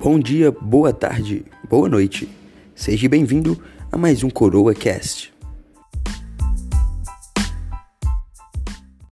Bom dia, boa tarde, boa noite. Seja bem-vindo a mais um Coroa Cast.